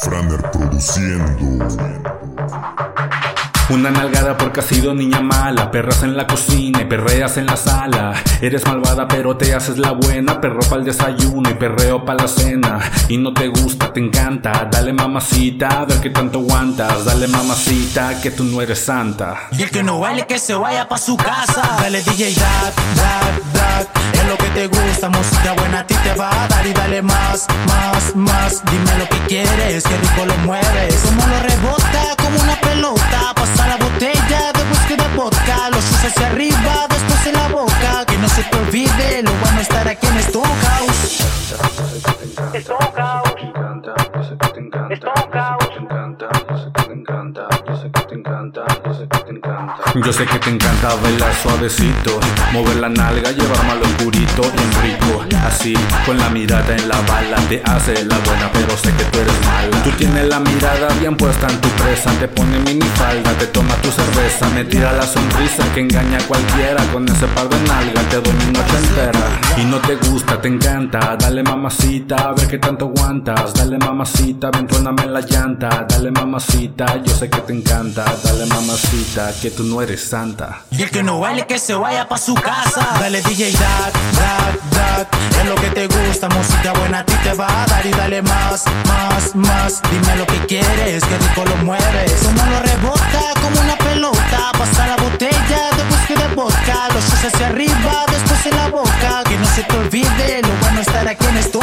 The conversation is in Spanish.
Frander produciendo. Una nalgada porque has sido niña mala, perras en la cocina y perreas en la sala. Eres malvada pero te haces la buena, perro para el desayuno y perreo para la cena. Y no te gusta, te encanta, dale mamacita, a ver qué tanto aguantas. Dale mamacita, que tú no eres santa. Y el que no baile que se vaya pa' su casa. Dale DJ Dac, Dac, te gusta, música buena a ti te va a dar. Y dale más, más, más. Dime lo que quieres, que rico lo mueves. Como lo rebota, como una pelota. Pasa la botella de whisky de vodka. Los sus hacia arriba, después en la boca. Que no se te olvide, lo bueno estar aquí en Stonehouse. Stonehouse. Yo sé que te encanta bailar suavecito, mover la nalga, llevarme al oscurito, bien rico. Así, con la mirada en la bala, te hace la buena, pero sé que tú eres mala. Tú tienes la mirada bien puesta en tu presa, te pone minifalda, te toma tu cerveza, me tira la sonrisa que engaña a cualquiera. Con ese par de nalgas te doy mi noche entera. Y no te gusta, te encanta, dale mamacita, a ver qué tanto aguantas. Dale mamacita, ven, tróname la llanta. Dale mamacita, yo sé que te encanta. Dale mamacita, que tú no eres santa. Y el que no baile que se vaya pa' su casa. Dale DJ Dac, Dac, Dac. Es lo que te gusta, música buena a ti te va a dar. Y dale más, más, más. Dime lo que quieres, se te olvide, no van a estar a quienes tú